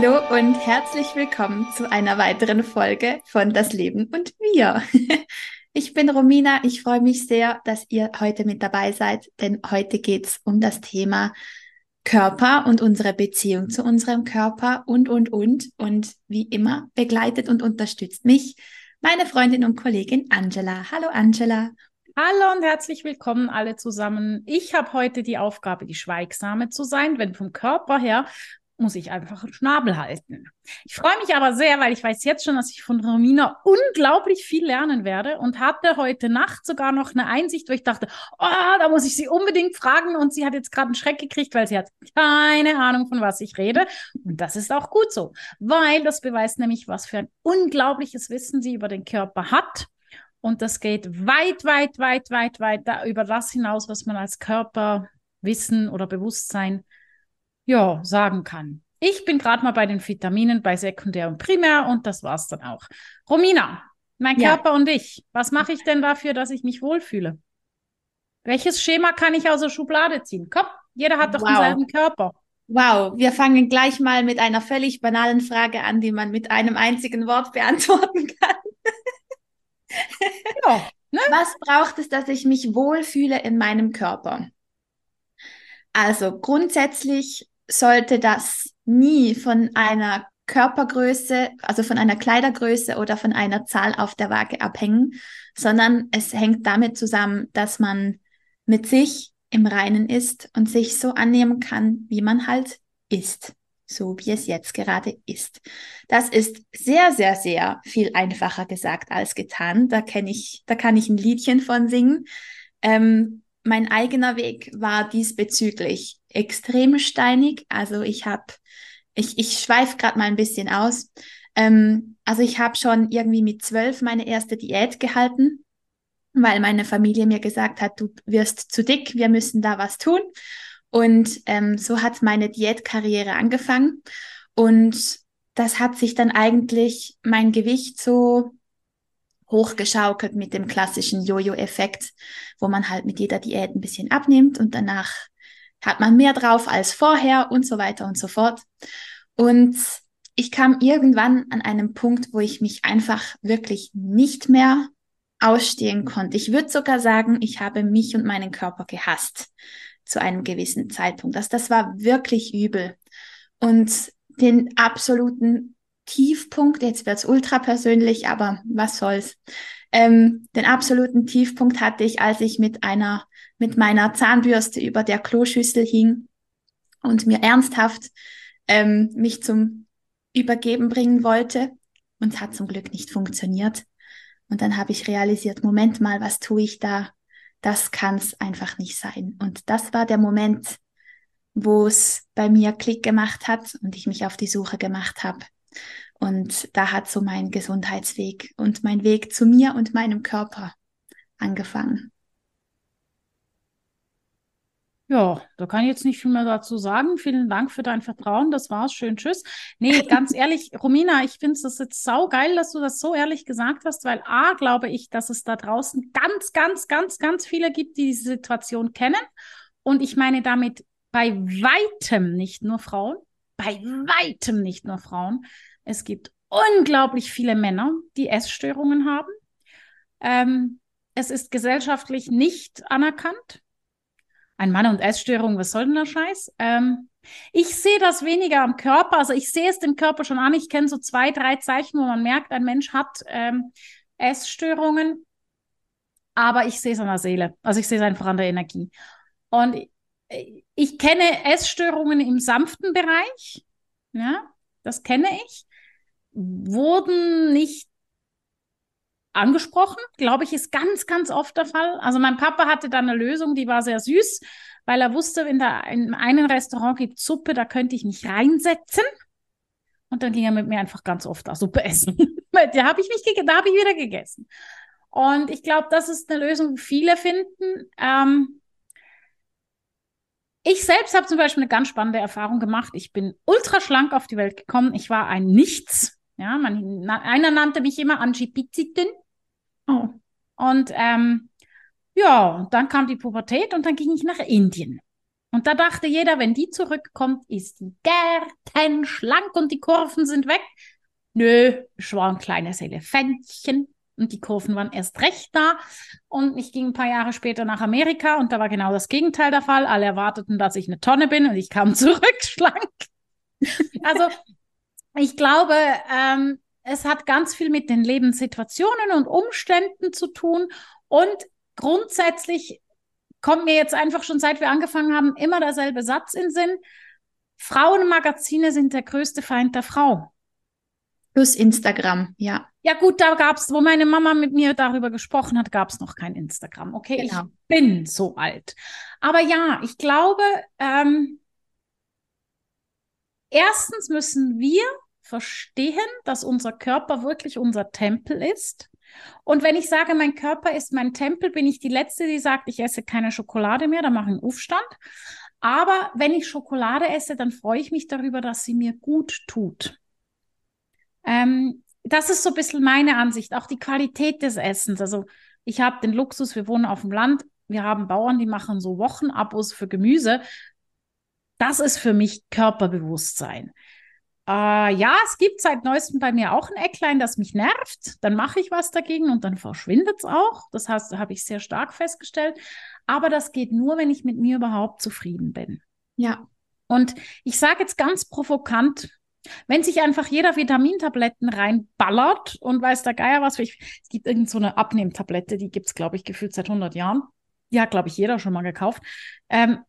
Hallo und herzlich willkommen zu einer weiteren Folge von Das Leben und wir. Ich bin Romina, ich freue mich sehr, dass ihr heute mit dabei seid, denn heute geht es um das Thema Körper und unsere Beziehung zu unserem Körper und, und, und. Und wie immer begleitet und unterstützt mich meine Freundin und Kollegin Angela. Hallo Angela. Hallo und herzlich willkommen alle zusammen. Ich habe heute die Aufgabe, die Schweigsame zu sein, wenn vom Körper her muss ich einfach einen Schnabel halten. Ich freue mich aber sehr, weil ich weiß jetzt schon, dass ich von Romina unglaublich viel lernen werde und hatte heute Nacht sogar noch eine Einsicht, wo ich dachte, oh, da muss ich sie unbedingt fragen und sie hat jetzt gerade einen Schreck gekriegt, weil sie hat keine Ahnung, von was ich rede. Und das ist auch gut so, weil das beweist nämlich, was für ein unglaubliches Wissen sie über den Körper hat. Und das geht weit, weit, weit, weit, weit da über das hinaus, was man als Körper Wissen oder Bewusstsein ja, sagen kann. Ich bin gerade mal bei den Vitaminen bei Sekundär und Primär und das war's dann auch. Romina, mein ja. Körper und ich, was mache ich denn dafür, dass ich mich wohlfühle? Welches Schema kann ich aus der Schublade ziehen? Komm, jeder hat doch wow. denselben Körper. Wow, wir fangen gleich mal mit einer völlig banalen Frage an, die man mit einem einzigen Wort beantworten kann. ja, ne? Was braucht es, dass ich mich wohlfühle in meinem Körper? Also grundsätzlich sollte das nie von einer Körpergröße, also von einer Kleidergröße oder von einer Zahl auf der Waage abhängen, sondern es hängt damit zusammen, dass man mit sich im Reinen ist und sich so annehmen kann, wie man halt ist, so wie es jetzt gerade ist. Das ist sehr, sehr, sehr viel einfacher gesagt als getan. Da kenne ich, da kann ich ein Liedchen von singen. Ähm, mein eigener Weg war diesbezüglich extrem steinig. Also ich habe, ich, ich schweife gerade mal ein bisschen aus. Ähm, also ich habe schon irgendwie mit zwölf meine erste Diät gehalten, weil meine Familie mir gesagt hat, du wirst zu dick, wir müssen da was tun. Und ähm, so hat meine Diätkarriere angefangen. Und das hat sich dann eigentlich mein Gewicht so hochgeschaukelt mit dem klassischen Jojo-Effekt, wo man halt mit jeder Diät ein bisschen abnimmt und danach hat man mehr drauf als vorher und so weiter und so fort. Und ich kam irgendwann an einem Punkt, wo ich mich einfach wirklich nicht mehr ausstehen konnte. Ich würde sogar sagen, ich habe mich und meinen Körper gehasst zu einem gewissen Zeitpunkt. Das, das war wirklich übel. Und den absoluten Tiefpunkt, jetzt wird's ultra persönlich, aber was soll's. Ähm, den absoluten Tiefpunkt hatte ich, als ich mit einer, mit meiner Zahnbürste über der Kloschüssel hing und mir ernsthaft ähm, mich zum Übergeben bringen wollte. Und hat zum Glück nicht funktioniert. Und dann habe ich realisiert, Moment mal, was tue ich da? Das kann's einfach nicht sein. Und das war der Moment, wo es bei mir Klick gemacht hat und ich mich auf die Suche gemacht habe und da hat so mein Gesundheitsweg und mein Weg zu mir und meinem Körper angefangen. Ja, da kann ich jetzt nicht viel mehr dazu sagen. Vielen Dank für dein Vertrauen. Das war's. Schön, tschüss. Nee, ganz ehrlich, Romina, ich finde es jetzt sau geil, dass du das so ehrlich gesagt hast, weil A, glaube ich, dass es da draußen ganz, ganz, ganz, ganz viele gibt, die diese Situation kennen. Und ich meine damit bei weitem nicht nur Frauen, bei weitem nicht nur Frauen, es gibt unglaublich viele Männer, die Essstörungen haben. Ähm, es ist gesellschaftlich nicht anerkannt. Ein Mann und Essstörung, was soll denn der Scheiß? Ähm, ich sehe das weniger am Körper, also ich sehe es dem Körper schon an. Ich kenne so zwei, drei Zeichen, wo man merkt, ein Mensch hat ähm, Essstörungen, aber ich sehe es an der Seele. Also ich sehe es einfach an der Energie. Und ich, ich kenne Essstörungen im sanften Bereich, ja, das kenne ich wurden nicht angesprochen, glaube ich, ist ganz, ganz oft der Fall. Also mein Papa hatte da eine Lösung, die war sehr süß, weil er wusste, in, der, in einem Restaurant gibt Suppe, da könnte ich mich reinsetzen. Und dann ging er mit mir einfach ganz oft da Suppe essen. da habe ich da habe ich wieder gegessen. Und ich glaube, das ist eine Lösung, die viele finden. Ähm, ich selbst habe zum Beispiel eine ganz spannende Erfahrung gemacht. Ich bin ultra schlank auf die Welt gekommen. Ich war ein Nichts. Ja, man, na, einer nannte mich immer Angie Pizzitin. Oh. Und ähm, ja, dann kam die Pubertät und dann ging ich nach Indien. Und da dachte jeder, wenn die zurückkommt, ist die schlank und die Kurven sind weg. Nö, ich war ein kleines Elefantchen und die Kurven waren erst recht da. Und ich ging ein paar Jahre später nach Amerika und da war genau das Gegenteil der Fall. Alle erwarteten, dass ich eine Tonne bin und ich kam zurück schlank. Also ich glaube, ähm, es hat ganz viel mit den Lebenssituationen und Umständen zu tun. Und grundsätzlich kommt mir jetzt einfach schon seit wir angefangen haben immer derselbe Satz in Sinn. Frauenmagazine sind der größte Feind der Frau. Plus Instagram, ja. Ja gut, da gab es, wo meine Mama mit mir darüber gesprochen hat, gab es noch kein Instagram. Okay, genau. ich bin so alt. Aber ja, ich glaube, ähm, erstens müssen wir verstehen, dass unser Körper wirklich unser Tempel ist. Und wenn ich sage, mein Körper ist mein Tempel, bin ich die Letzte, die sagt, ich esse keine Schokolade mehr, da mache ich einen Aufstand. Aber wenn ich Schokolade esse, dann freue ich mich darüber, dass sie mir gut tut. Ähm, das ist so ein bisschen meine Ansicht, auch die Qualität des Essens. Also ich habe den Luxus, wir wohnen auf dem Land, wir haben Bauern, die machen so Wochenabos für Gemüse. Das ist für mich Körperbewusstsein. Äh, ja, es gibt seit neuestem bei mir auch ein Ecklein, das mich nervt. Dann mache ich was dagegen und dann verschwindet es auch. Das heißt, habe ich sehr stark festgestellt. Aber das geht nur, wenn ich mit mir überhaupt zufrieden bin. Ja. Und ich sage jetzt ganz provokant, wenn sich einfach jeder Vitamintabletten reinballert und weiß der Geier was, ich, es gibt irgend so eine Abnehmtablette, die gibt es, glaube ich, gefühlt seit 100 Jahren. Die hat, glaube ich, jeder schon mal gekauft. Ähm,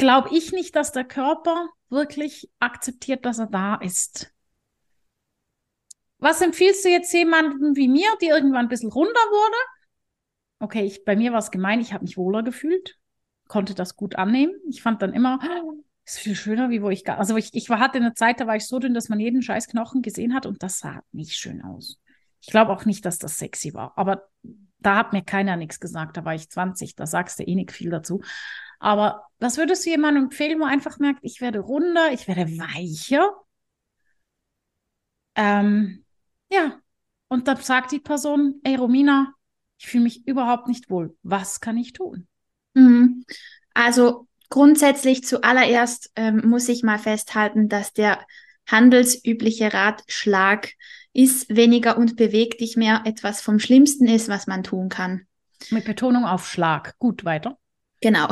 glaube ich nicht, dass der Körper wirklich akzeptiert, dass er da ist. Was empfiehlst du jetzt jemandem wie mir, die irgendwann ein bisschen runder wurde? Okay, ich, bei mir war es gemein, ich habe mich wohler gefühlt, konnte das gut annehmen. Ich fand dann immer, ist viel schöner, wie wo ich gar. Also ich, ich war, hatte eine Zeit, da war ich so dünn, dass man jeden scheiß Knochen gesehen hat und das sah nicht schön aus. Ich glaube auch nicht, dass das sexy war. Aber da hat mir keiner nichts gesagt. Da war ich 20, da sagst du eh nicht viel dazu. Aber was würdest du jemandem empfehlen, wo einfach merkt, ich werde runder, ich werde weicher? Ähm, ja. Und dann sagt die Person, ey Romina, ich fühle mich überhaupt nicht wohl. Was kann ich tun? Mhm. Also Grundsätzlich zuallererst ähm, muss ich mal festhalten, dass der handelsübliche Ratschlag ist weniger und beweg dich mehr etwas vom Schlimmsten ist, was man tun kann. Mit Betonung auf Schlag. Gut, weiter. Genau.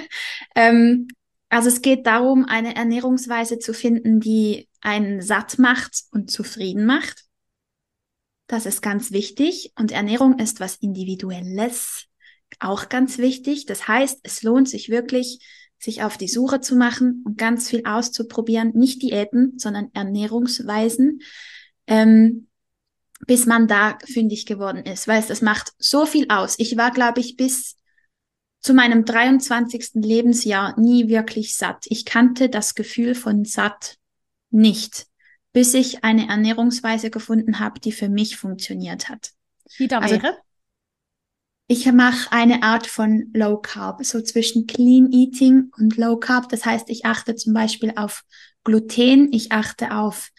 ähm, also es geht darum, eine Ernährungsweise zu finden, die einen satt macht und zufrieden macht. Das ist ganz wichtig. Und Ernährung ist was Individuelles auch ganz wichtig. Das heißt, es lohnt sich wirklich, sich auf die Suche zu machen und ganz viel auszuprobieren. Nicht Diäten, sondern Ernährungsweisen, ähm, bis man da fündig geworden ist. Weil es macht so viel aus. Ich war, glaube ich, bis zu meinem 23. Lebensjahr nie wirklich satt. Ich kannte das Gefühl von satt nicht, bis ich eine Ernährungsweise gefunden habe, die für mich funktioniert hat. Wie da also, wäre? Ich mache eine Art von Low Carb, so zwischen Clean Eating und Low Carb. Das heißt, ich achte zum Beispiel auf Gluten, ich achte auf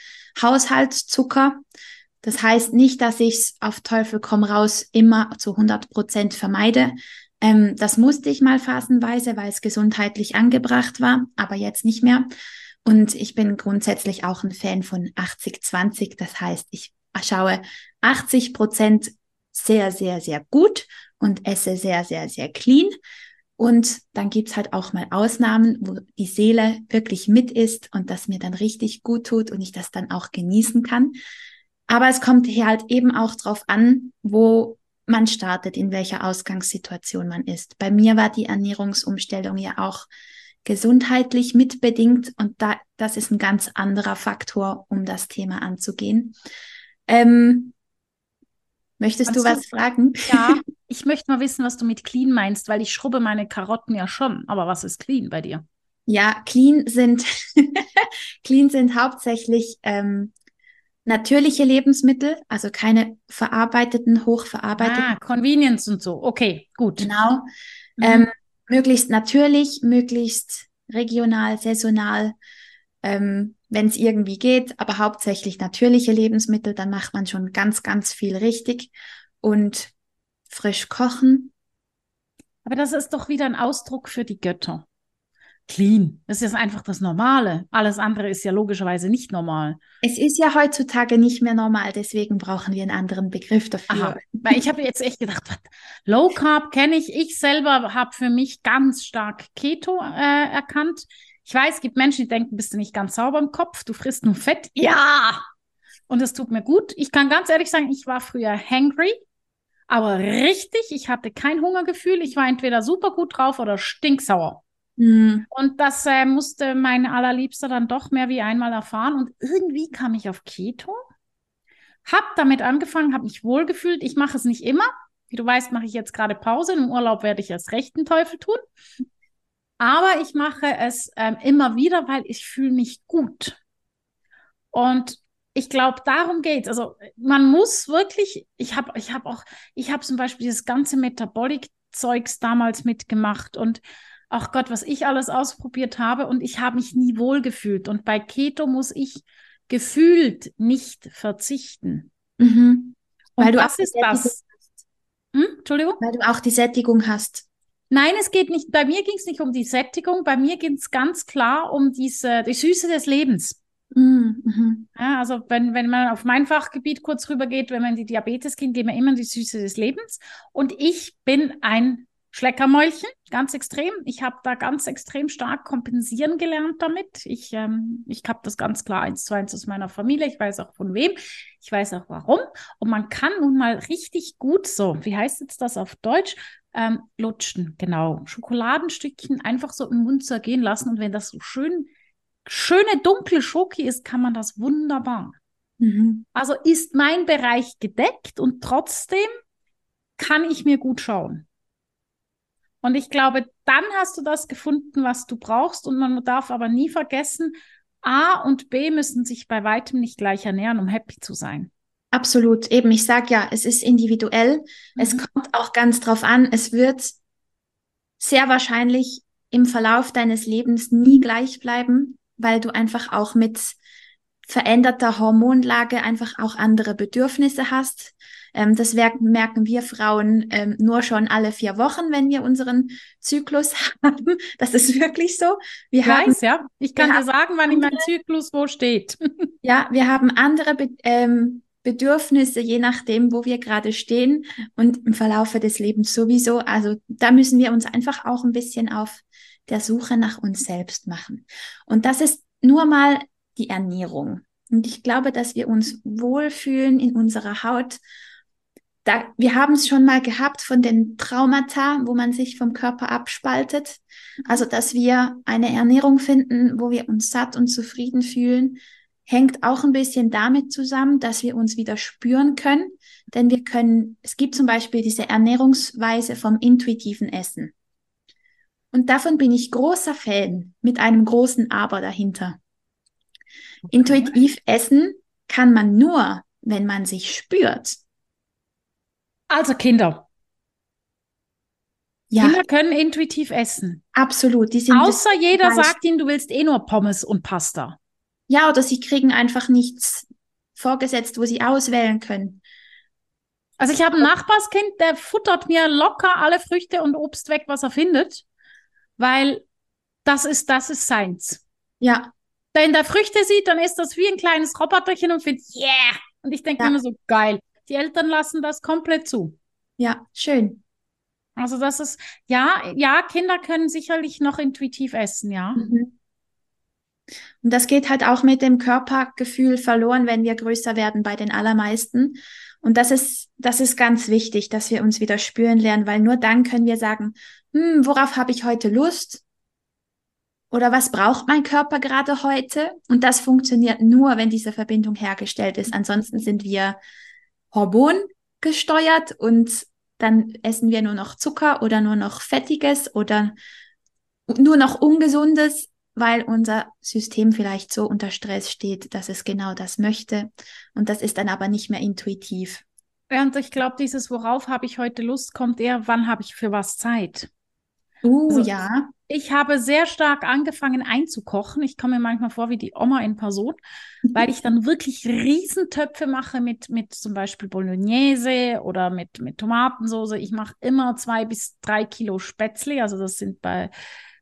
Haushaltszucker. Das heißt nicht, dass ich es auf Teufel komm raus immer zu 100 Prozent vermeide. Ähm, das musste ich mal phasenweise, weil es gesundheitlich angebracht war, aber jetzt nicht mehr. Und ich bin grundsätzlich auch ein Fan von 80-20. Das heißt, ich schaue 80 Prozent sehr, sehr, sehr gut und esse sehr, sehr, sehr clean. Und dann gibt's halt auch mal Ausnahmen, wo die Seele wirklich mit ist und das mir dann richtig gut tut und ich das dann auch genießen kann. Aber es kommt hier halt eben auch drauf an, wo man startet, in welcher Ausgangssituation man ist. Bei mir war die Ernährungsumstellung ja auch gesundheitlich mitbedingt und da, das ist ein ganz anderer Faktor, um das Thema anzugehen. Ähm, Möchtest Kannst du was du? fragen? Ja, ich möchte mal wissen, was du mit clean meinst, weil ich schrubbe meine Karotten ja schon. Aber was ist clean bei dir? Ja, clean sind, clean sind hauptsächlich ähm, natürliche Lebensmittel, also keine verarbeiteten, hochverarbeiteten. Ah, Convenience und so. Okay, gut. Genau. Mhm. Ähm, möglichst natürlich, möglichst regional, saisonal. Ähm, wenn es irgendwie geht, aber hauptsächlich natürliche Lebensmittel, dann macht man schon ganz, ganz viel richtig und frisch kochen. Aber das ist doch wieder ein Ausdruck für die Götter. Clean. Das ist einfach das Normale. Alles andere ist ja logischerweise nicht normal. Es ist ja heutzutage nicht mehr normal, deswegen brauchen wir einen anderen Begriff dafür. Aha. Weil ich habe jetzt echt gedacht, was, Low Carb kenne ich. Ich selber habe für mich ganz stark Keto äh, erkannt. Ich weiß, es gibt Menschen, die denken, bist du nicht ganz sauber im Kopf, du frisst nur Fett. Ja! Und es tut mir gut. Ich kann ganz ehrlich sagen, ich war früher hangry, aber richtig, ich hatte kein Hungergefühl. Ich war entweder super gut drauf oder stinksauer. Mhm. Und das äh, musste mein allerliebster dann doch mehr wie einmal erfahren. Und irgendwie kam ich auf Keto, hab damit angefangen, habe mich wohlgefühlt. Ich mache es nicht immer. Wie du weißt, mache ich jetzt gerade Pause. Im Urlaub werde ich erst rechten Teufel tun. Aber ich mache es ähm, immer wieder, weil ich fühle mich gut. Und ich glaube, darum geht's. Also man muss wirklich, ich habe ich hab auch, ich habe zum Beispiel dieses ganze Metabolik-Zeugs damals mitgemacht und ach Gott, was ich alles ausprobiert habe und ich habe mich nie wohl gefühlt. Und bei Keto muss ich gefühlt nicht verzichten. Mhm. Weil du was ist das? Hm? Entschuldigung? Weil du auch die Sättigung hast. Nein, es geht nicht, bei mir ging es nicht um die Sättigung, bei mir ging es ganz klar um diese, die Süße des Lebens. Mhm, mhm. Ja, also wenn, wenn man auf mein Fachgebiet kurz rübergeht, wenn man die Diabetes geht, gehen wir immer in die Süße des Lebens. Und ich bin ein Schleckermäulchen, ganz extrem. Ich habe da ganz extrem stark kompensieren gelernt damit. Ich, ähm, ich habe das ganz klar eins zu eins aus meiner Familie. Ich weiß auch von wem. Ich weiß auch warum. Und man kann nun mal richtig gut so, wie heißt jetzt das auf Deutsch? Ähm, lutschen, genau. Schokoladenstückchen einfach so im Mund zergehen lassen. Und wenn das so schön, schöne dunkle Schoki ist, kann man das wunderbar. Mhm. Also ist mein Bereich gedeckt und trotzdem kann ich mir gut schauen. Und ich glaube, dann hast du das gefunden, was du brauchst. Und man darf aber nie vergessen, A und B müssen sich bei weitem nicht gleich ernähren, um happy zu sein. Absolut. Eben, ich sage ja, es ist individuell. Mhm. Es kommt auch ganz drauf an. Es wird sehr wahrscheinlich im Verlauf deines Lebens nie gleich bleiben, weil du einfach auch mit veränderter Hormonlage einfach auch andere Bedürfnisse hast. Ähm, das merken wir Frauen ähm, nur schon alle vier Wochen, wenn wir unseren Zyklus haben. Das ist wirklich so. Wir ich haben, weiß, ja. Ich kann dir sagen, wann andere, mein Zyklus wo steht. ja, wir haben andere Be ähm, Bedürfnisse, je nachdem, wo wir gerade stehen und im Verlaufe des Lebens sowieso. Also da müssen wir uns einfach auch ein bisschen auf der Suche nach uns selbst machen. Und das ist nur mal die Ernährung. Und ich glaube, dass wir uns wohlfühlen in unserer Haut. Da, wir haben es schon mal gehabt von den Traumata, wo man sich vom Körper abspaltet. Also, dass wir eine Ernährung finden, wo wir uns satt und zufrieden fühlen, hängt auch ein bisschen damit zusammen, dass wir uns wieder spüren können. Denn wir können, es gibt zum Beispiel diese Ernährungsweise vom intuitiven Essen. Und davon bin ich großer Fan mit einem großen Aber dahinter. Okay. Intuitiv essen kann man nur, wenn man sich spürt. Also Kinder. Ja. Kinder können intuitiv essen. Absolut. Außer jeder sagt ihnen, du willst eh nur Pommes und Pasta. Ja, oder sie kriegen einfach nichts vorgesetzt, wo sie auswählen können. Also ich habe ein Nachbarskind, der futtert mir locker alle Früchte und Obst weg, was er findet, weil das ist, das ist seins. Ja wenn der Früchte sieht, dann ist das wie ein kleines Roboterchen und findet, yeah! Und ich denke ja. immer so, geil. Die Eltern lassen das komplett zu. Ja, schön. Also das ist, ja, ja, Kinder können sicherlich noch intuitiv essen, ja. Mhm. Und das geht halt auch mit dem Körpergefühl verloren, wenn wir größer werden bei den allermeisten. Und das ist, das ist ganz wichtig, dass wir uns wieder spüren lernen, weil nur dann können wir sagen, hm, worauf habe ich heute Lust? Oder was braucht mein Körper gerade heute? Und das funktioniert nur, wenn diese Verbindung hergestellt ist. Ansonsten sind wir hormongesteuert und dann essen wir nur noch Zucker oder nur noch Fettiges oder nur noch Ungesundes, weil unser System vielleicht so unter Stress steht, dass es genau das möchte. Und das ist dann aber nicht mehr intuitiv. Und ich glaube, dieses Worauf habe ich heute Lust, kommt eher, wann habe ich für was Zeit? Uh, also, ja. Ich habe sehr stark angefangen einzukochen. Ich komme mir manchmal vor wie die Oma in Person, weil ich dann wirklich Riesentöpfe mache mit, mit zum Beispiel Bolognese oder mit, mit Tomatensoße. Ich mache immer zwei bis drei Kilo Spätzle, also das sind bei,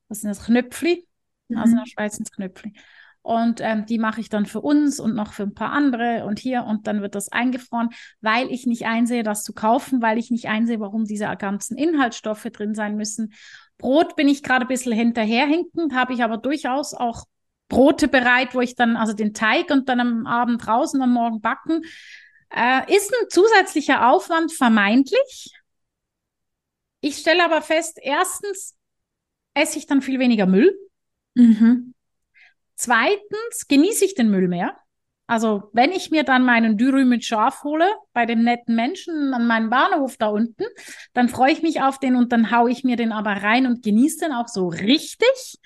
was sind das, Knöpfli, Mhm. Also in der Schweiz ins Knöpfli. Und ähm, die mache ich dann für uns und noch für ein paar andere und hier und dann wird das eingefroren, weil ich nicht einsehe, das zu kaufen, weil ich nicht einsehe, warum diese ganzen Inhaltsstoffe drin sein müssen. Brot bin ich gerade ein bisschen hinterherhinkend, habe ich aber durchaus auch Brote bereit, wo ich dann also den Teig und dann am Abend draußen am Morgen backen. Äh, ist ein zusätzlicher Aufwand vermeintlich. Ich stelle aber fest, erstens esse ich dann viel weniger Müll. Mhm. Zweitens genieße ich den Müll mehr. Also wenn ich mir dann meinen Dürüm mit Schaf hole, bei dem netten Menschen an meinem Bahnhof da unten, dann freue ich mich auf den und dann haue ich mir den aber rein und genieße den auch so richtig.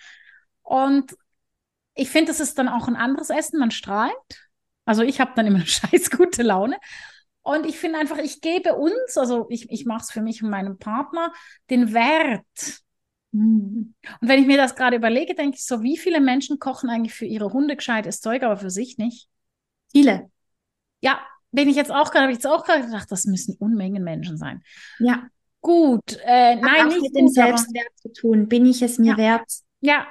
Und ich finde, das ist dann auch ein anderes Essen, man strahlt. Also ich habe dann immer eine scheiß gute Laune. Und ich finde einfach, ich gebe uns, also ich, ich mache es für mich und meinen Partner, den Wert. Und wenn ich mir das gerade überlege, denke ich so, wie viele Menschen kochen eigentlich für ihre Hunde gescheites Zeug, aber für sich nicht? Viele. Ja, bin ich jetzt auch gerade, habe ich jetzt auch gerade gedacht, das müssen Unmengen Menschen sein. Ja. Gut, äh, nein, nicht mit dem Selbstwert zu tun. Bin ich es mir ja. wert? Ja.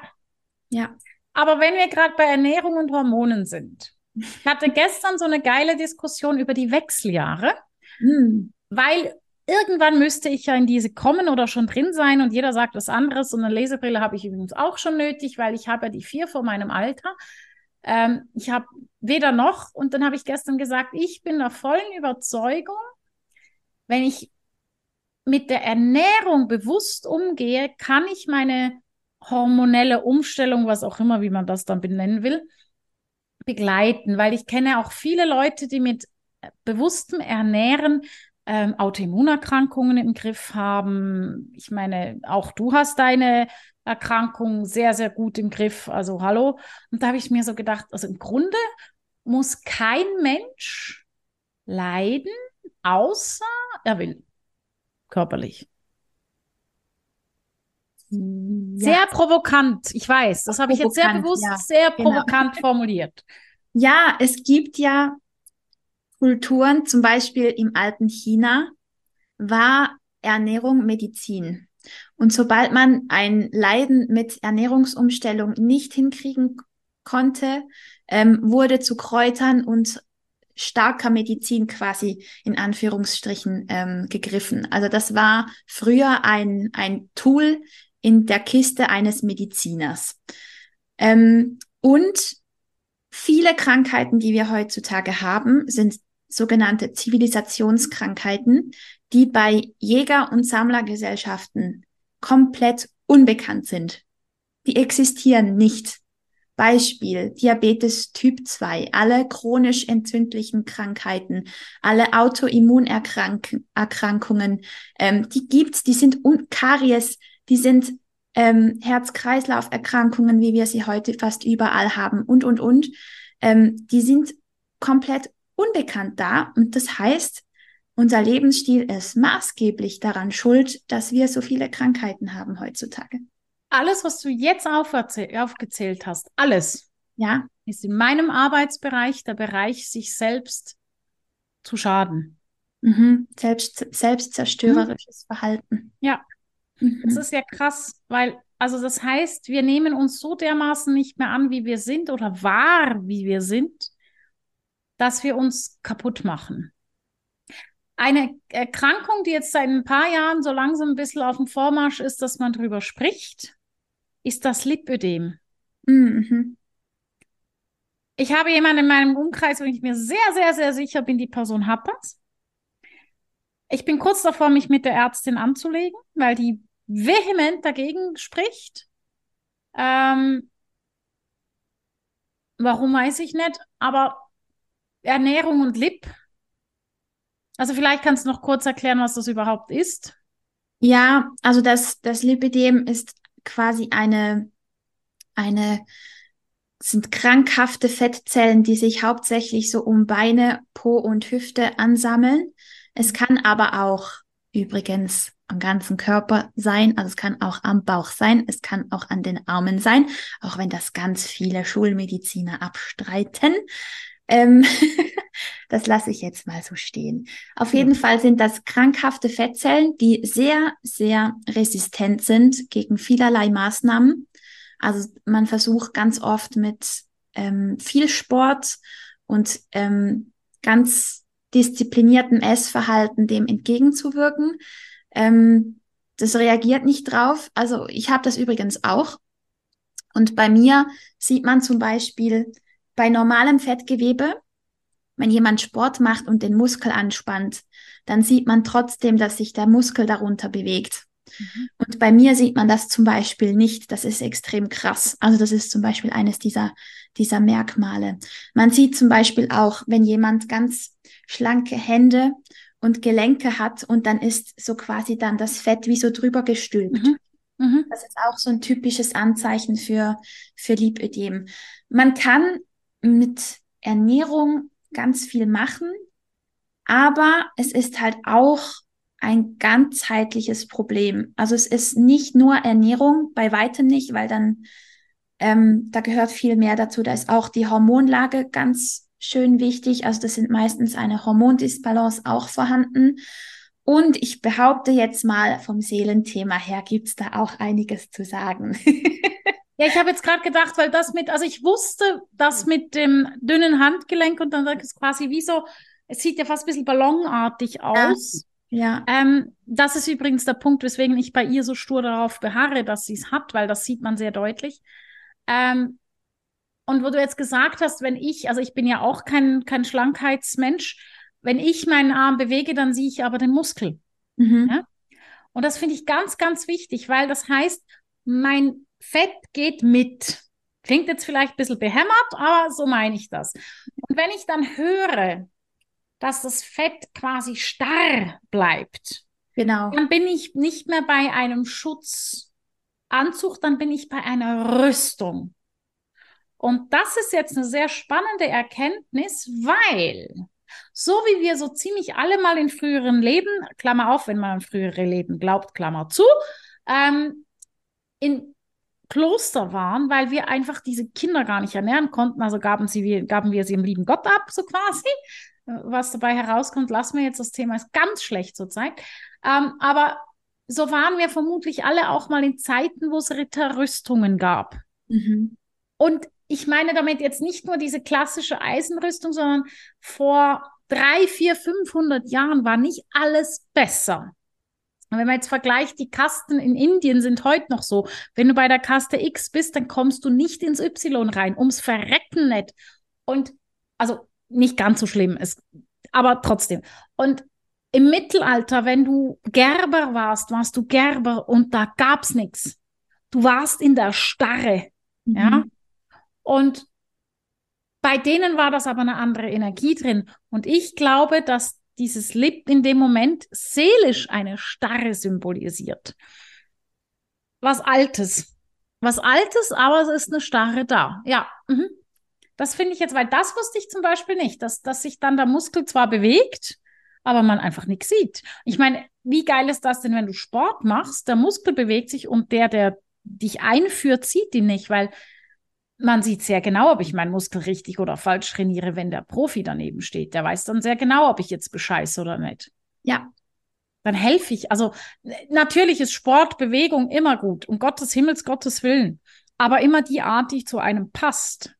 Ja. Aber wenn wir gerade bei Ernährung und Hormonen sind, ich hatte gestern so eine geile Diskussion über die Wechseljahre, mhm. weil irgendwann müsste ich ja in diese kommen oder schon drin sein und jeder sagt was anderes. Und eine Lesebrille habe ich übrigens auch schon nötig, weil ich habe ja die vier vor meinem Alter. Ähm, ich habe weder noch. Und dann habe ich gestern gesagt, ich bin der vollen Überzeugung, wenn ich mit der Ernährung bewusst umgehe, kann ich meine hormonelle Umstellung, was auch immer, wie man das dann benennen will, begleiten, weil ich kenne auch viele Leute, die mit bewusstem Ernähren ähm, Autoimmunerkrankungen im Griff haben. Ich meine, auch du hast deine Erkrankung sehr, sehr gut im Griff. Also hallo. Und da habe ich mir so gedacht, also im Grunde muss kein Mensch leiden, außer er will. Körperlich. Ja. Sehr provokant, ich weiß. Das habe ich jetzt sehr bewusst, ja, sehr genau. provokant genau. formuliert. Ja, es gibt ja Kulturen, zum Beispiel im alten China, war Ernährung Medizin. Und sobald man ein Leiden mit Ernährungsumstellung nicht hinkriegen konnte, ähm, wurde zu Kräutern und starker Medizin quasi in Anführungsstrichen ähm, gegriffen. Also das war früher ein, ein Tool in der Kiste eines Mediziners. Ähm, und viele Krankheiten, die wir heutzutage haben, sind sogenannte Zivilisationskrankheiten, die bei Jäger- und Sammlergesellschaften komplett unbekannt sind. Die existieren nicht. Beispiel Diabetes Typ 2, alle chronisch entzündlichen Krankheiten, alle Autoimmunerkrankungen, ähm, die gibt's, die sind un Karies, die sind ähm, Herz-Kreislauf-Erkrankungen, wie wir sie heute fast überall haben und, und, und. Ähm, die sind komplett unbekannt da. Und das heißt, unser Lebensstil ist maßgeblich daran schuld, dass wir so viele Krankheiten haben heutzutage. Alles, was du jetzt aufgezählt hast, alles, ja, ist in meinem Arbeitsbereich der Bereich, sich selbst zu schaden. Mhm. Selbst, selbstzerstörerisches mhm. Verhalten. Ja, mhm. das ist ja krass, weil, also das heißt, wir nehmen uns so dermaßen nicht mehr an, wie wir sind oder wahr, wie wir sind, dass wir uns kaputt machen. Eine Erkrankung, die jetzt seit ein paar Jahren so langsam ein bisschen auf dem Vormarsch ist, dass man drüber spricht, ist das Lipödem. Mhm. Ich habe jemanden in meinem Umkreis, wo ich mir sehr, sehr, sehr sicher bin, die Person hat das. Ich bin kurz davor, mich mit der Ärztin anzulegen, weil die vehement dagegen spricht. Ähm, warum weiß ich nicht, aber Ernährung und Lip. Also vielleicht kannst du noch kurz erklären, was das überhaupt ist. Ja, also das, das Lipidem ist quasi eine, eine, sind krankhafte Fettzellen, die sich hauptsächlich so um Beine, Po und Hüfte ansammeln. Es kann aber auch übrigens am ganzen Körper sein, also es kann auch am Bauch sein, es kann auch an den Armen sein, auch wenn das ganz viele Schulmediziner abstreiten. Ähm, das lasse ich jetzt mal so stehen. Auf jeden ja. Fall sind das krankhafte Fettzellen, die sehr, sehr resistent sind gegen vielerlei Maßnahmen. Also man versucht ganz oft mit ähm, viel Sport und ähm, ganz diszipliniertem Essverhalten dem entgegenzuwirken. Ähm, das reagiert nicht drauf. Also ich habe das übrigens auch. Und bei mir sieht man zum Beispiel bei normalem Fettgewebe, wenn jemand Sport macht und den Muskel anspannt, dann sieht man trotzdem, dass sich der Muskel darunter bewegt. Mhm. Und bei mir sieht man das zum Beispiel nicht. Das ist extrem krass. Also das ist zum Beispiel eines dieser, dieser Merkmale. Man sieht zum Beispiel auch, wenn jemand ganz schlanke Hände und Gelenke hat und dann ist so quasi dann das Fett wie so drüber gestülpt. Mhm. Mhm. Das ist auch so ein typisches Anzeichen für, für Lipödem. Man kann mit Ernährung ganz viel machen, aber es ist halt auch ein ganzheitliches Problem. Also es ist nicht nur Ernährung, bei weitem nicht, weil dann ähm, da gehört viel mehr dazu. Da ist auch die Hormonlage ganz schön wichtig. Also das sind meistens eine Hormondisbalance auch vorhanden. Und ich behaupte jetzt mal, vom Seelenthema her gibt's da auch einiges zu sagen. ja, ich habe jetzt gerade gedacht, weil das mit, also ich wusste, das mit dem dünnen Handgelenk und dann ist es quasi wie so, es sieht ja fast ein bisschen ballonartig aus. Ja. Ähm, das ist übrigens der Punkt, weswegen ich bei ihr so stur darauf beharre, dass sie es hat, weil das sieht man sehr deutlich. Ähm, und wo du jetzt gesagt hast, wenn ich, also ich bin ja auch kein, kein Schlankheitsmensch, wenn ich meinen Arm bewege, dann sehe ich aber den Muskel. Mhm. Ja? Und das finde ich ganz, ganz wichtig, weil das heißt, mein Fett geht mit. Klingt jetzt vielleicht ein bisschen behämmert, aber so meine ich das. Und wenn ich dann höre, dass das Fett quasi starr bleibt, genau. dann bin ich nicht mehr bei einem Schutzanzug, dann bin ich bei einer Rüstung. Und das ist jetzt eine sehr spannende Erkenntnis, weil so wie wir so ziemlich alle mal in früheren Leben, Klammer auf, wenn man an frühere Leben glaubt, Klammer zu, ähm, in Kloster waren, weil wir einfach diese Kinder gar nicht ernähren konnten. Also gaben, sie, gaben wir sie im lieben Gott ab, so quasi. Was dabei herauskommt, lassen wir jetzt das Thema, ist ganz schlecht zurzeit. Ähm, aber so waren wir vermutlich alle auch mal in Zeiten, wo es Ritterrüstungen gab. Mhm. Und ich meine damit jetzt nicht nur diese klassische Eisenrüstung, sondern vor drei, vier, 500 Jahren war nicht alles besser. Und wenn man jetzt vergleicht, die Kasten in Indien sind heute noch so. Wenn du bei der Kaste X bist, dann kommst du nicht ins Y rein, ums Verrecken nicht. Und also nicht ganz so schlimm, es, aber trotzdem. Und im Mittelalter, wenn du Gerber warst, warst du Gerber und da gab's nichts. Du warst in der Starre. Mhm. Ja. Und bei denen war das aber eine andere Energie drin. Und ich glaube, dass dieses Lip in dem Moment seelisch eine Starre symbolisiert. Was Altes. Was Altes, aber es ist eine Starre da. Ja. Mhm. Das finde ich jetzt, weil das wusste ich zum Beispiel nicht, dass, dass sich dann der Muskel zwar bewegt, aber man einfach nichts sieht. Ich meine, wie geil ist das denn, wenn du Sport machst, der Muskel bewegt sich und der, der dich einführt, sieht ihn nicht, weil man sieht sehr genau, ob ich meinen Muskel richtig oder falsch trainiere, wenn der Profi daneben steht. Der weiß dann sehr genau, ob ich jetzt bescheiße oder nicht. Ja. Dann helfe ich. Also natürlich ist Sport, Bewegung immer gut, um Gottes Himmels, Gottes Willen. Aber immer die Art, die zu einem passt.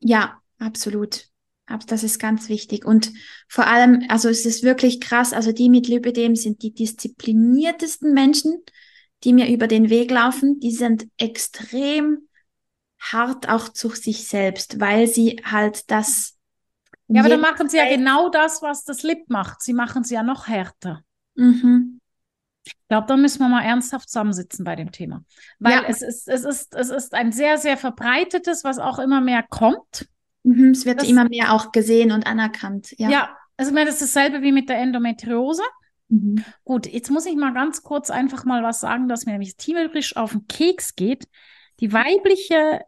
Ja, absolut. Das ist ganz wichtig. Und vor allem, also es ist wirklich krass, also die mit Lipidem sind die diszipliniertesten Menschen, die mir über den Weg laufen. Die sind extrem hart auch zu sich selbst, weil sie halt das. Ja, aber dann machen sie ja genau das, was das Lip macht. Sie machen sie ja noch härter. Mhm. Ich glaube, da müssen wir mal ernsthaft zusammensitzen bei dem Thema. Weil ja. es, ist, es, ist, es ist ein sehr, sehr verbreitetes, was auch immer mehr kommt. Mhm, es wird das, immer mehr auch gesehen und anerkannt. Ja, ja also das ist dasselbe wie mit der Endometriose. Mhm. Gut, jetzt muss ich mal ganz kurz einfach mal was sagen, dass mir nämlich tierisch auf den Keks geht. Die weibliche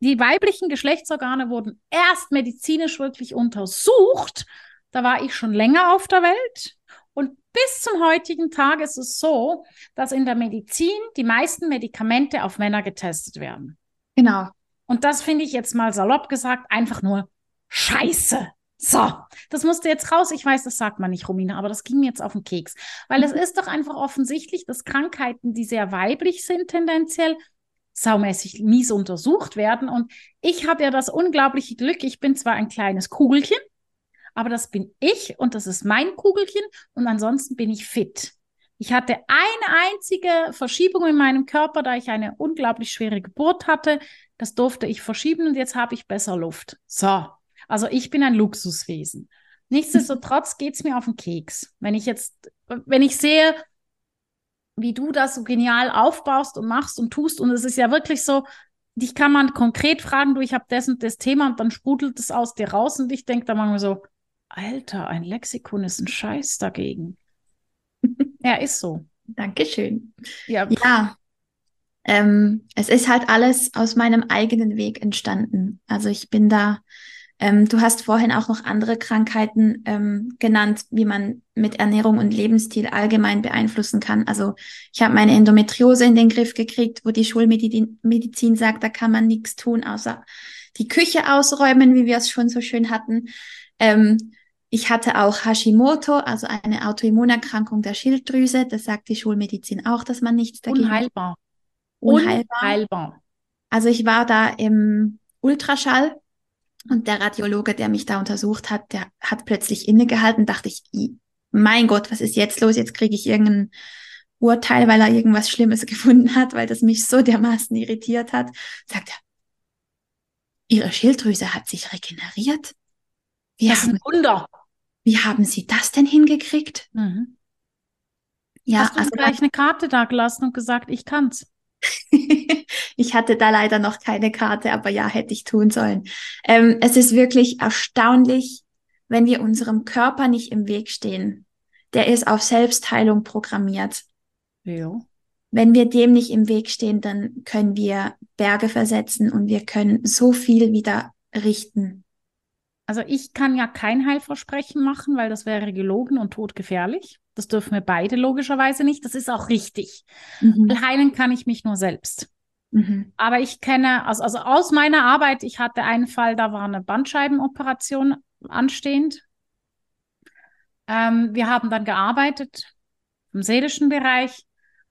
die weiblichen Geschlechtsorgane wurden erst medizinisch wirklich untersucht. Da war ich schon länger auf der Welt. Und bis zum heutigen Tag ist es so, dass in der Medizin die meisten Medikamente auf Männer getestet werden. Genau. Und das finde ich jetzt mal salopp gesagt einfach nur scheiße. So, das musste jetzt raus. Ich weiß, das sagt man nicht, Romina, aber das ging mir jetzt auf den Keks. Weil mhm. es ist doch einfach offensichtlich, dass Krankheiten, die sehr weiblich sind, tendenziell saumäßig mies untersucht werden. Und ich habe ja das unglaubliche Glück, ich bin zwar ein kleines Kugelchen, aber das bin ich und das ist mein Kugelchen und ansonsten bin ich fit. Ich hatte eine einzige Verschiebung in meinem Körper, da ich eine unglaublich schwere Geburt hatte. Das durfte ich verschieben und jetzt habe ich besser Luft. So, also ich bin ein Luxuswesen. Nichtsdestotrotz geht es mir auf den Keks. Wenn ich jetzt, wenn ich sehe, wie du das so genial aufbaust und machst und tust, und es ist ja wirklich so, dich kann man konkret fragen, du, ich habe das und das Thema und dann sprudelt es aus dir raus und ich denke da manchmal so, Alter, ein Lexikon ist ein Scheiß dagegen. ja, ist so. Dankeschön. Ja, ja ähm, es ist halt alles aus meinem eigenen Weg entstanden. Also ich bin da ähm, du hast vorhin auch noch andere Krankheiten ähm, genannt, wie man mit Ernährung und Lebensstil allgemein beeinflussen kann. Also ich habe meine Endometriose in den Griff gekriegt, wo die Schulmedizin sagt, da kann man nichts tun, außer die Küche ausräumen, wie wir es schon so schön hatten. Ähm, ich hatte auch Hashimoto, also eine Autoimmunerkrankung der Schilddrüse. Das sagt die Schulmedizin auch, dass man nichts dagegen Unheilbar. Unheilbar. Unheilbar. Also ich war da im Ultraschall und der Radiologe, der mich da untersucht hat, der hat plötzlich innegehalten, dachte ich, mein Gott, was ist jetzt los? Jetzt kriege ich irgendein Urteil, weil er irgendwas Schlimmes gefunden hat, weil das mich so dermaßen irritiert hat. Sagt er, Ihre Schilddrüse hat sich regeneriert. Wie das ist ein Wunder. Wie haben Sie das denn hingekriegt? Mhm. Ja, Hast du also gleich eine Karte da gelassen und gesagt, ich kann's. ich hatte da leider noch keine Karte, aber ja, hätte ich tun sollen. Ähm, es ist wirklich erstaunlich, wenn wir unserem Körper nicht im Weg stehen. Der ist auf Selbstheilung programmiert. Ja. Wenn wir dem nicht im Weg stehen, dann können wir Berge versetzen und wir können so viel wieder richten. Also ich kann ja kein Heilversprechen machen, weil das wäre gelogen und todgefährlich. Das dürfen wir beide logischerweise nicht. Das ist auch richtig. Mhm. Heilen kann ich mich nur selbst. Mhm. Aber ich kenne, also, also aus meiner Arbeit, ich hatte einen Fall, da war eine Bandscheibenoperation anstehend. Ähm, wir haben dann gearbeitet im seelischen Bereich.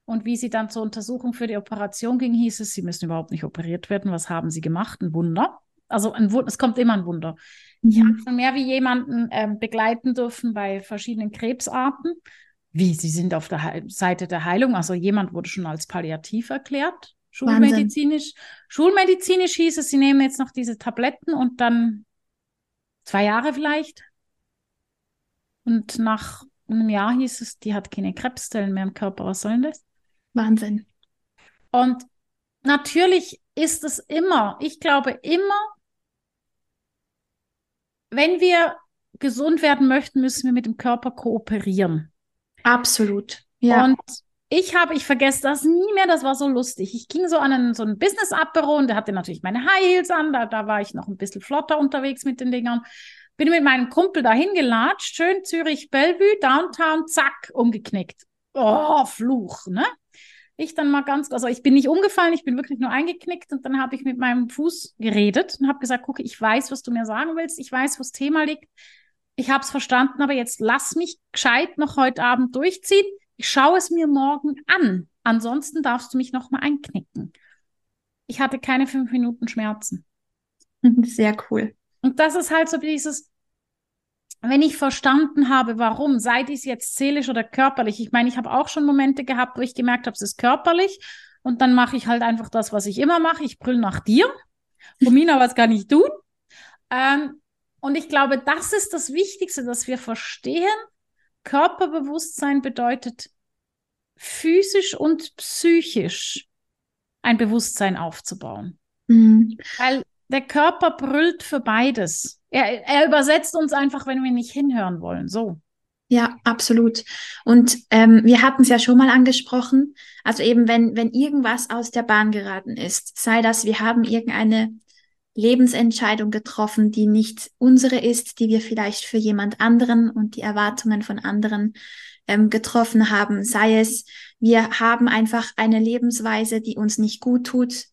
Und wie sie dann zur Untersuchung für die Operation ging, hieß es, sie müssen überhaupt nicht operiert werden. Was haben sie gemacht? Ein Wunder. Also ein, es kommt immer ein Wunder. Ich habe schon mehr wie jemanden ähm, begleiten dürfen bei verschiedenen Krebsarten. Wie, sie sind auf der He Seite der Heilung. Also jemand wurde schon als palliativ erklärt, schulmedizinisch. Wahnsinn. Schulmedizinisch hieß es, sie nehmen jetzt noch diese Tabletten und dann zwei Jahre vielleicht. Und nach einem Jahr hieß es, die hat keine Krebszellen mehr im Körper. Was soll denn das? Wahnsinn. Und natürlich ist es immer, ich glaube immer, wenn wir gesund werden möchten, müssen wir mit dem Körper kooperieren. Absolut. Ja. Und ich habe, ich vergesse das nie mehr, das war so lustig. Ich ging so an einen, so ein Business-Apero und der hatte natürlich meine High Heels an, da, da war ich noch ein bisschen flotter unterwegs mit den Dingern. Bin mit meinem Kumpel dahin gelatscht, schön Zürich, Bellevue, Downtown, zack, umgeknickt. Oh, Fluch, ne? Ich dann mal ganz, also ich bin nicht umgefallen, ich bin wirklich nur eingeknickt und dann habe ich mit meinem Fuß geredet und habe gesagt, gucke, ich weiß, was du mir sagen willst, ich weiß, wo das Thema liegt, ich habe es verstanden, aber jetzt lass mich gescheit noch heute Abend durchziehen. Ich schaue es mir morgen an. Ansonsten darfst du mich noch mal einknicken. Ich hatte keine fünf Minuten Schmerzen. Sehr cool. Und das ist halt so dieses, wenn ich verstanden habe, warum, sei dies jetzt seelisch oder körperlich. Ich meine, ich habe auch schon Momente gehabt, wo ich gemerkt habe, es ist körperlich. Und dann mache ich halt einfach das, was ich immer mache. Ich brülle nach dir. Romina, was kann ich tun? Ähm, und ich glaube, das ist das Wichtigste, dass wir verstehen, Körperbewusstsein bedeutet physisch und psychisch ein Bewusstsein aufzubauen. Mhm. Weil der Körper brüllt für beides. Er, er übersetzt uns einfach, wenn wir nicht hinhören wollen. So. Ja, absolut. Und ähm, wir hatten es ja schon mal angesprochen. Also eben, wenn, wenn irgendwas aus der Bahn geraten ist, sei das, wir haben irgendeine Lebensentscheidung getroffen, die nicht unsere ist, die wir vielleicht für jemand anderen und die Erwartungen von anderen ähm, getroffen haben, sei es, wir haben einfach eine Lebensweise, die uns nicht gut tut,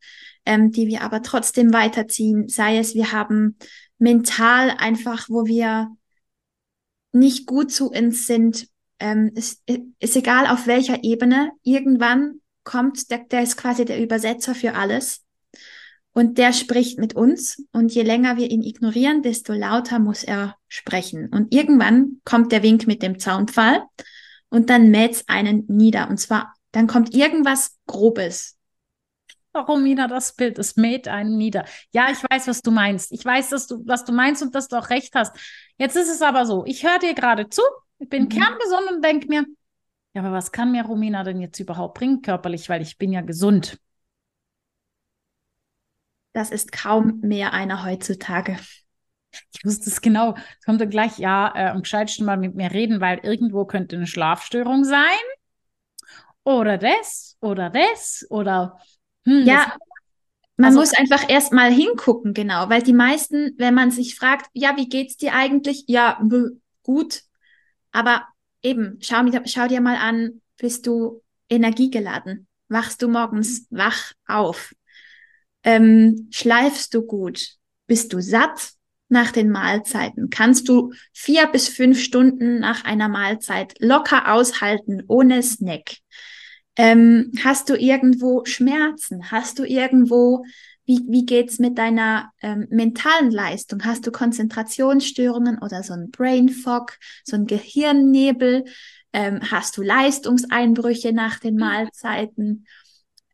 ähm, die wir aber trotzdem weiterziehen. Sei es, wir haben mental einfach, wo wir nicht gut zu uns sind. Ähm, es ist egal auf welcher Ebene. Irgendwann kommt, der, der ist quasi der Übersetzer für alles. Und der spricht mit uns. Und je länger wir ihn ignorieren, desto lauter muss er sprechen. Und irgendwann kommt der Wink mit dem Zaunpfahl und dann mäht's einen nieder. Und zwar, dann kommt irgendwas Grobes. Wieder das Bild? Es mäht einen nieder. Ja, ich weiß, was du meinst. Ich weiß, dass du, was du meinst und dass du auch recht hast. Jetzt ist es aber so. Ich höre dir gerade zu. Ich bin mhm. kerngesund und denke mir, ja, aber was kann mir Romina denn jetzt überhaupt bringen körperlich, weil ich bin ja gesund. Das ist kaum mehr einer heutzutage. Ich wusste es genau. Es kommt dann gleich, ja, äh, am gescheitsten mal mit mir reden, weil irgendwo könnte eine Schlafstörung sein. Oder das, oder das, oder hm, ja, man also, muss einfach erst mal hingucken, genau, weil die meisten, wenn man sich fragt, ja, wie geht's dir eigentlich? Ja, gut. Aber eben, schau, schau dir mal an, bist du energiegeladen? Wachst du morgens wach auf? Ähm, schleifst du gut? Bist du satt nach den Mahlzeiten? Kannst du vier bis fünf Stunden nach einer Mahlzeit locker aushalten ohne Snack? Ähm, hast du irgendwo Schmerzen? Hast du irgendwo, wie, wie geht's mit deiner ähm, mentalen Leistung? Hast du Konzentrationsstörungen oder so ein Brain Fog, so ein Gehirnnebel? Ähm, hast du Leistungseinbrüche nach den mhm. Mahlzeiten?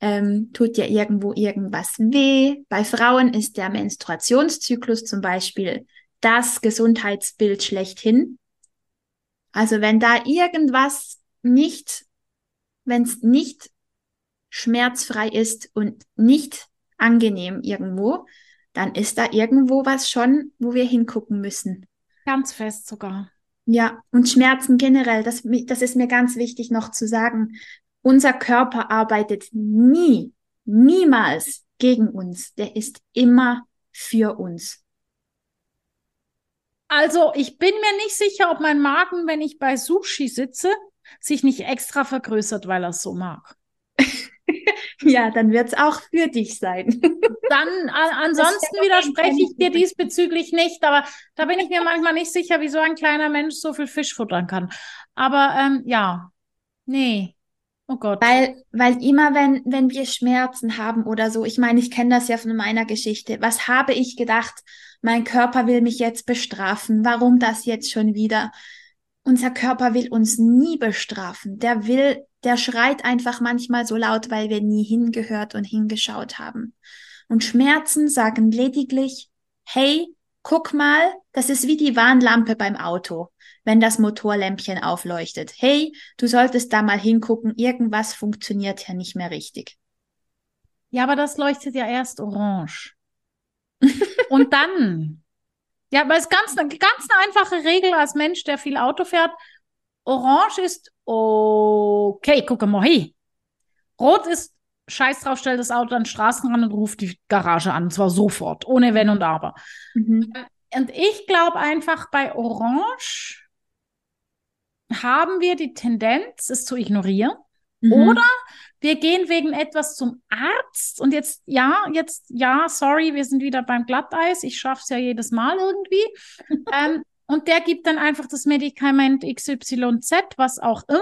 Ähm, tut dir irgendwo irgendwas weh? Bei Frauen ist der Menstruationszyklus zum Beispiel das Gesundheitsbild schlechthin. Also wenn da irgendwas nicht wenn es nicht schmerzfrei ist und nicht angenehm irgendwo, dann ist da irgendwo was schon, wo wir hingucken müssen. Ganz fest sogar. Ja, und Schmerzen generell, das, das ist mir ganz wichtig noch zu sagen. Unser Körper arbeitet nie, niemals gegen uns. Der ist immer für uns. Also, ich bin mir nicht sicher, ob mein Magen, wenn ich bei Sushi sitze, sich nicht extra vergrößert, weil er es so mag. ja, dann wird es auch für dich sein. dann ansonsten widerspreche ich dir diesbezüglich nicht, aber da bin ich mir manchmal nicht sicher, wie so ein kleiner Mensch so viel Fisch futtern kann. Aber ähm, ja, nee. Oh Gott. Weil, weil immer, wenn, wenn wir Schmerzen haben oder so, ich meine, ich kenne das ja von meiner Geschichte. Was habe ich gedacht? Mein Körper will mich jetzt bestrafen. Warum das jetzt schon wieder? Unser Körper will uns nie bestrafen. Der will, der schreit einfach manchmal so laut, weil wir nie hingehört und hingeschaut haben. Und Schmerzen sagen lediglich, hey, guck mal, das ist wie die Warnlampe beim Auto, wenn das Motorlämpchen aufleuchtet. Hey, du solltest da mal hingucken, irgendwas funktioniert ja nicht mehr richtig. Ja, aber das leuchtet ja erst orange. und dann ja, aber es ist ganz, ganz eine einfache Regel als Mensch, der viel Auto fährt. Orange ist okay, guck mal hier. Rot ist Scheiß drauf, stell das Auto an den Straßenrand und ruft die Garage an. Und zwar sofort, ohne Wenn und Aber. Mhm. Und ich glaube einfach, bei Orange haben wir die Tendenz, es zu ignorieren. Mhm. Oder wir gehen wegen etwas zum Arzt und jetzt, ja, jetzt, ja, sorry, wir sind wieder beim Glatteis. Ich schaffe es ja jedes Mal irgendwie. ähm, und der gibt dann einfach das Medikament XYZ, was auch immer.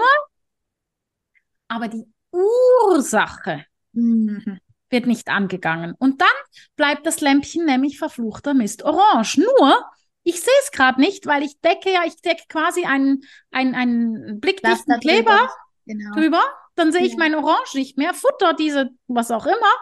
Aber die Ursache mhm. wird nicht angegangen. Und dann bleibt das Lämpchen nämlich verfluchter Mist orange. Nur, ich sehe es gerade nicht, weil ich decke ja, ich decke quasi einen, einen, einen blickdichten Kleber genau. drüber dann sehe ich ja. mein Orange nicht mehr, futter diese, was auch immer.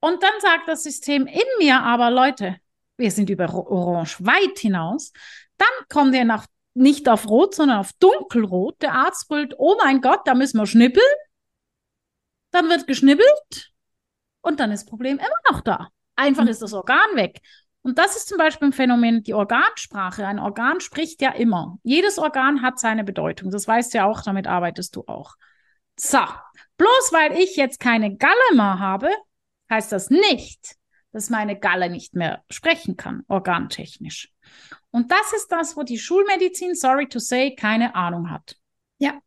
Und dann sagt das System in mir aber, Leute, wir sind über Orange weit hinaus. Dann kommen wir nach, nicht auf Rot, sondern auf Dunkelrot. Der Arzt brüllt, oh mein Gott, da müssen wir schnippeln. Dann wird geschnippelt und dann ist das Problem immer noch da. Einfach mhm. ist das Organ weg. Und das ist zum Beispiel ein Phänomen, die Organsprache. Ein Organ spricht ja immer. Jedes Organ hat seine Bedeutung. Das weißt du ja auch, damit arbeitest du auch. So, bloß weil ich jetzt keine Galle mehr habe, heißt das nicht, dass meine Galle nicht mehr sprechen kann, organtechnisch. Und das ist das, wo die Schulmedizin, sorry to say, keine Ahnung hat. Ja.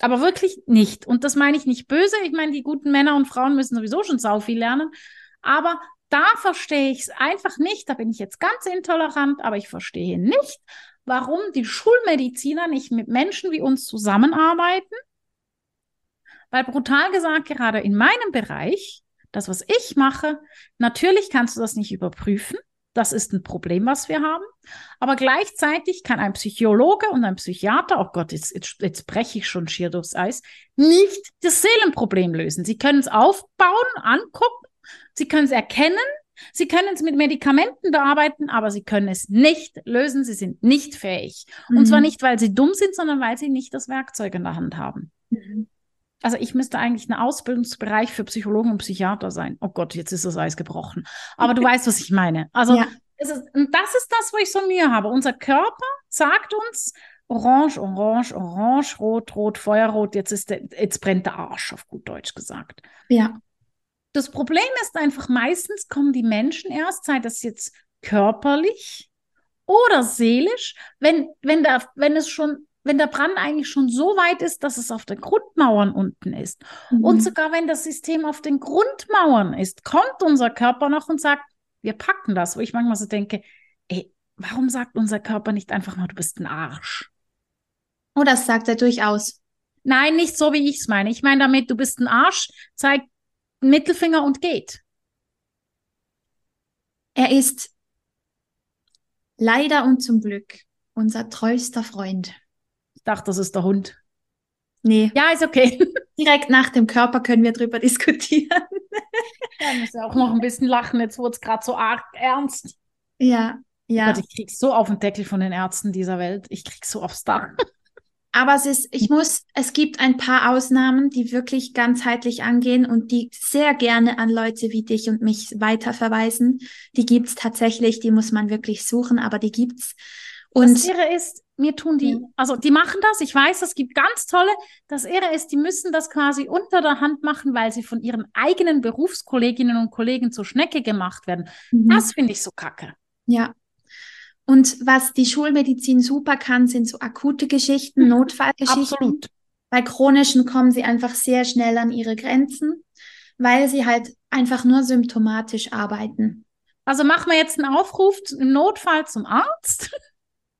Aber wirklich nicht. Und das meine ich nicht böse. Ich meine, die guten Männer und Frauen müssen sowieso schon sau viel lernen. Aber da verstehe ich es einfach nicht. Da bin ich jetzt ganz intolerant, aber ich verstehe nicht, warum die Schulmediziner nicht mit Menschen wie uns zusammenarbeiten Weil brutal gesagt, gerade in meinem Bereich, das, was ich mache, natürlich kannst du das nicht überprüfen. Das ist ein Problem, was wir haben. Aber gleichzeitig kann ein Psychologe und ein Psychiater, oh Gott, jetzt, jetzt, jetzt breche ich schon schier durchs Eis, nicht das Seelenproblem lösen. Sie können es aufbauen, angucken, sie können es erkennen, sie können es mit Medikamenten bearbeiten, aber sie können es nicht lösen. Sie sind nicht fähig. Mhm. Und zwar mhm. nicht, weil sie dumm sind, sondern weil sie nicht das Werkzeug in der Hand haben. Mhm. Also ich müsste eigentlich ein Ausbildungsbereich für Psychologen und Psychiater sein. Oh Gott, jetzt ist das Eis gebrochen. Aber du weißt, was ich meine. Also ja. ist, und das ist das, wo ich so Mühe habe. Unser Körper sagt uns, Orange, Orange, Orange, Rot, Rot, Feuerrot, jetzt ist der, jetzt brennt der Arsch, auf gut Deutsch gesagt. Ja. Das Problem ist einfach, meistens kommen die Menschen erst, sei das jetzt körperlich oder seelisch, wenn, wenn, da, wenn es schon wenn der Brand eigentlich schon so weit ist, dass es auf den Grundmauern unten ist. Mhm. Und sogar wenn das System auf den Grundmauern ist, kommt unser Körper noch und sagt, wir packen das, wo ich manchmal so denke, ey, warum sagt unser Körper nicht einfach mal, du bist ein Arsch? Oh, das sagt er durchaus. Nein, nicht so, wie ich es meine. Ich meine damit, du bist ein Arsch, zeigt Mittelfinger und geht. Er ist leider und zum Glück unser treuster Freund. Dachte, das ist der Hund. Nee. Ja, ist okay. Direkt nach dem Körper können wir drüber diskutieren. ich muss ja auch noch ein bisschen lachen. Jetzt wurde es gerade so arg ernst. Ja, ja. Gott, ich krieg so auf den Deckel von den Ärzten dieser Welt. Ich krieg so aufs Dach. Aber es ist, ich muss, es gibt ein paar Ausnahmen, die wirklich ganzheitlich angehen und die sehr gerne an Leute wie dich und mich weiterverweisen. Die gibt's tatsächlich, die muss man wirklich suchen, aber die gibt's. Und das Irre ist, mir tun die, also die machen das, ich weiß, es gibt ganz tolle. Das Irre ist, die müssen das quasi unter der Hand machen, weil sie von ihren eigenen Berufskolleginnen und Kollegen zur Schnecke gemacht werden. Mhm. Das finde ich so kacke. Ja. Und was die Schulmedizin super kann, sind so akute Geschichten, mhm. Notfallgeschichten. Absolut. Bei chronischen kommen sie einfach sehr schnell an ihre Grenzen, weil sie halt einfach nur symptomatisch arbeiten. Also machen wir jetzt einen Aufruf im Notfall zum Arzt.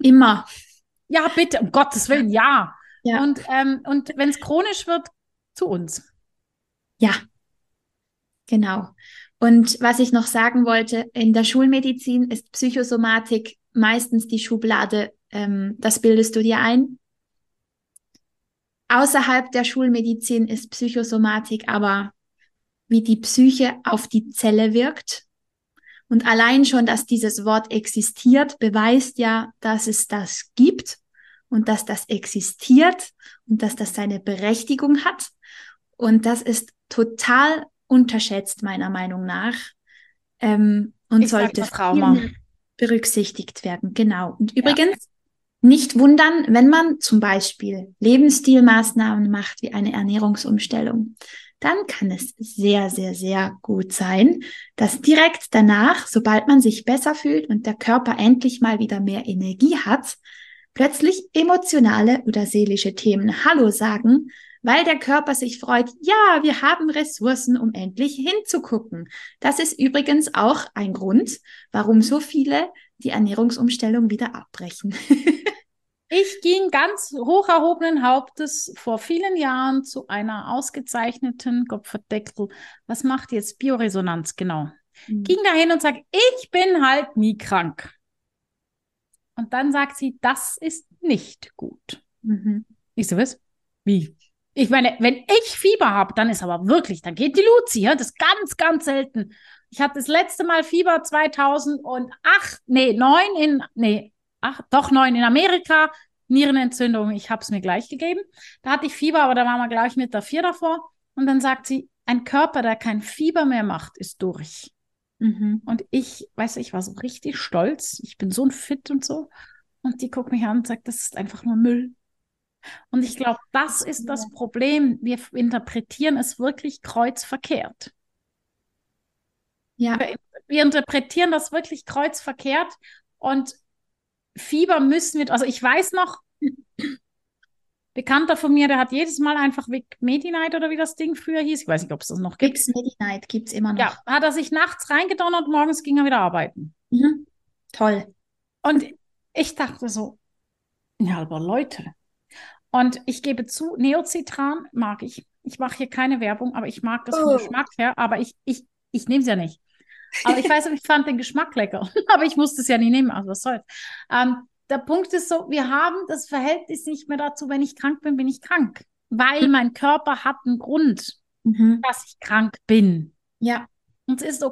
Immer. Ja, bitte, um Gottes Willen, ja. ja. Und, ähm, und wenn es chronisch wird, zu uns. Ja, genau. Und was ich noch sagen wollte, in der Schulmedizin ist Psychosomatik meistens die Schublade, ähm, das bildest du dir ein. Außerhalb der Schulmedizin ist Psychosomatik aber, wie die Psyche auf die Zelle wirkt und allein schon, dass dieses Wort existiert, beweist ja, dass es das gibt und dass das existiert und dass das seine Berechtigung hat. Und das ist total unterschätzt, meiner Meinung nach. Ähm, und ich sollte berücksichtigt werden. Genau. Und übrigens, ja. nicht wundern, wenn man zum Beispiel Lebensstilmaßnahmen macht, wie eine Ernährungsumstellung dann kann es sehr, sehr, sehr gut sein, dass direkt danach, sobald man sich besser fühlt und der Körper endlich mal wieder mehr Energie hat, plötzlich emotionale oder seelische Themen Hallo sagen, weil der Körper sich freut, ja, wir haben Ressourcen, um endlich hinzugucken. Das ist übrigens auch ein Grund, warum so viele die Ernährungsumstellung wieder abbrechen. Ich ging ganz hoch erhobenen Hauptes vor vielen Jahren zu einer ausgezeichneten Kopfverdeckel. Was macht jetzt Bioresonanz genau? Mhm. Ging dahin und sagt, ich bin halt nie krank. Und dann sagt sie, das ist nicht gut. Mhm. Ich so, was? Wie? Ich meine, wenn ich Fieber habe, dann ist aber wirklich, dann geht die Luzi, ja? das ist ganz, ganz selten. Ich hatte das letzte Mal Fieber 2008, nee, 9 in, nee, ach, doch neun in Amerika, Nierenentzündung, ich habe es mir gleich gegeben. Da hatte ich Fieber, aber da waren wir, glaube ich, mit der vier davor. Und dann sagt sie, ein Körper, der kein Fieber mehr macht, ist durch. Mhm. Und ich, weiß ich war so richtig stolz. Ich bin so ein Fit und so. Und die guckt mich an und sagt, das ist einfach nur Müll. Und ich glaube, das ist das Problem. Wir interpretieren es wirklich kreuzverkehrt. Ja. Wir, wir interpretieren das wirklich kreuzverkehrt. Und Fieber müssen wir, also ich weiß noch, Bekannter von mir, der hat jedes Mal einfach Medi-Night oder wie das Ding früher hieß. Ich weiß nicht, ob es das noch gibt. Vic Medi-Night gibt es immer noch. Ja, hat er sich nachts reingedonnert, morgens ging er wieder arbeiten. Mhm. Toll. Und ich dachte so, ja, aber Leute. Und ich gebe zu, Neocitran mag ich. Ich mache hier keine Werbung, aber ich mag das vom oh. Geschmack her, aber ich, ich, ich nehme es ja nicht. Aber ich weiß, ich fand den Geschmack lecker, aber ich musste es ja nicht nehmen, also was soll's. Ähm, der Punkt ist so, wir haben das Verhältnis nicht mehr dazu, wenn ich krank bin, bin ich krank. Weil mein Körper hat einen Grund, mhm. dass ich krank bin. Ja. Und es ist okay